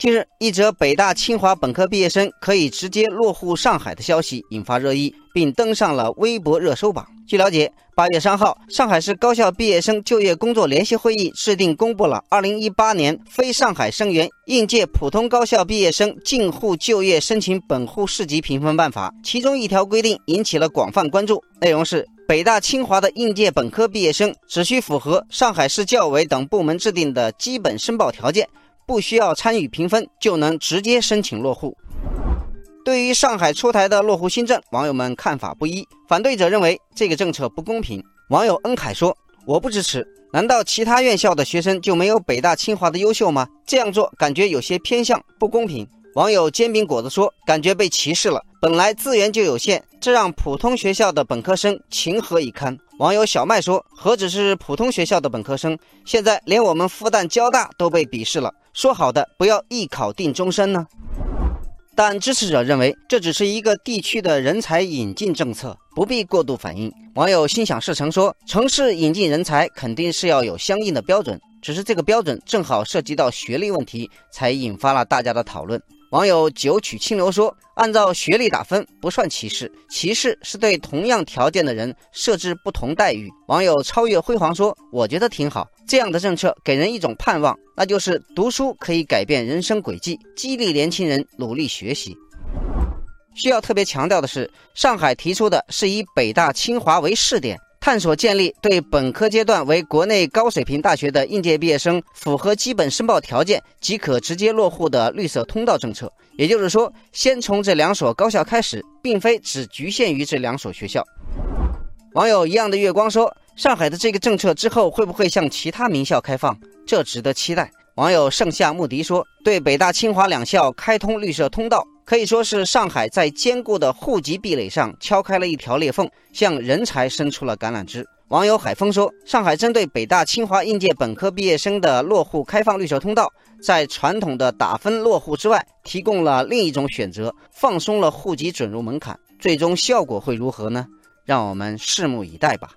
近日，一则北大、清华本科毕业生可以直接落户上海的消息引发热议，并登上了微博热搜榜。据了解，八月三号，上海市高校毕业生就业工作联席会议制定公布了《二零一八年非上海生源应届普通高校毕业生进沪就业申请本户市级评分办法》，其中一条规定引起了广泛关注，内容是。北大、清华的应届本科毕业生只需符合上海市教委等部门制定的基本申报条件，不需要参与评分，就能直接申请落户。对于上海出台的落户新政，网友们看法不一。反对者认为这个政策不公平。网友恩凯说：“我不支持。难道其他院校的学生就没有北大、清华的优秀吗？这样做感觉有些偏向，不公平。”网友煎饼果子说：“感觉被歧视了。本来资源就有限，这让普通学校的本科生情何以堪？”网友小麦说：“何止是普通学校的本科生，现在连我们复旦、交大都被鄙视了。说好的不要一考定终身呢？”但支持者认为，这只是一个地区的人才引进政策，不必过度反应。网友心想事成说：“城市引进人才肯定是要有相应的标准，只是这个标准正好涉及到学历问题，才引发了大家的讨论。”网友九曲清流说：“按照学历打分不算歧视，歧视是对同样条件的人设置不同待遇。”网友超越辉煌说：“我觉得挺好，这样的政策给人一种盼望，那就是读书可以改变人生轨迹，激励年轻人努力学习。”需要特别强调的是，上海提出的是以北大、清华为试点。探索建立对本科阶段为国内高水平大学的应届毕业生符合基本申报条件即可直接落户的绿色通道政策。也就是说，先从这两所高校开始，并非只局限于这两所学校。网友一样的月光说：“上海的这个政策之后会不会向其他名校开放？这值得期待。”网友盛夏穆迪说：“对北大、清华两校开通绿色通道。”可以说是上海在坚固的户籍壁垒上敲开了一条裂缝，向人才伸出了橄榄枝。网友海峰说：“上海针对北大、清华应届本科毕业生的落户开放绿色通道，在传统的打分落户之外，提供了另一种选择，放松了户籍准入门槛。最终效果会如何呢？让我们拭目以待吧。”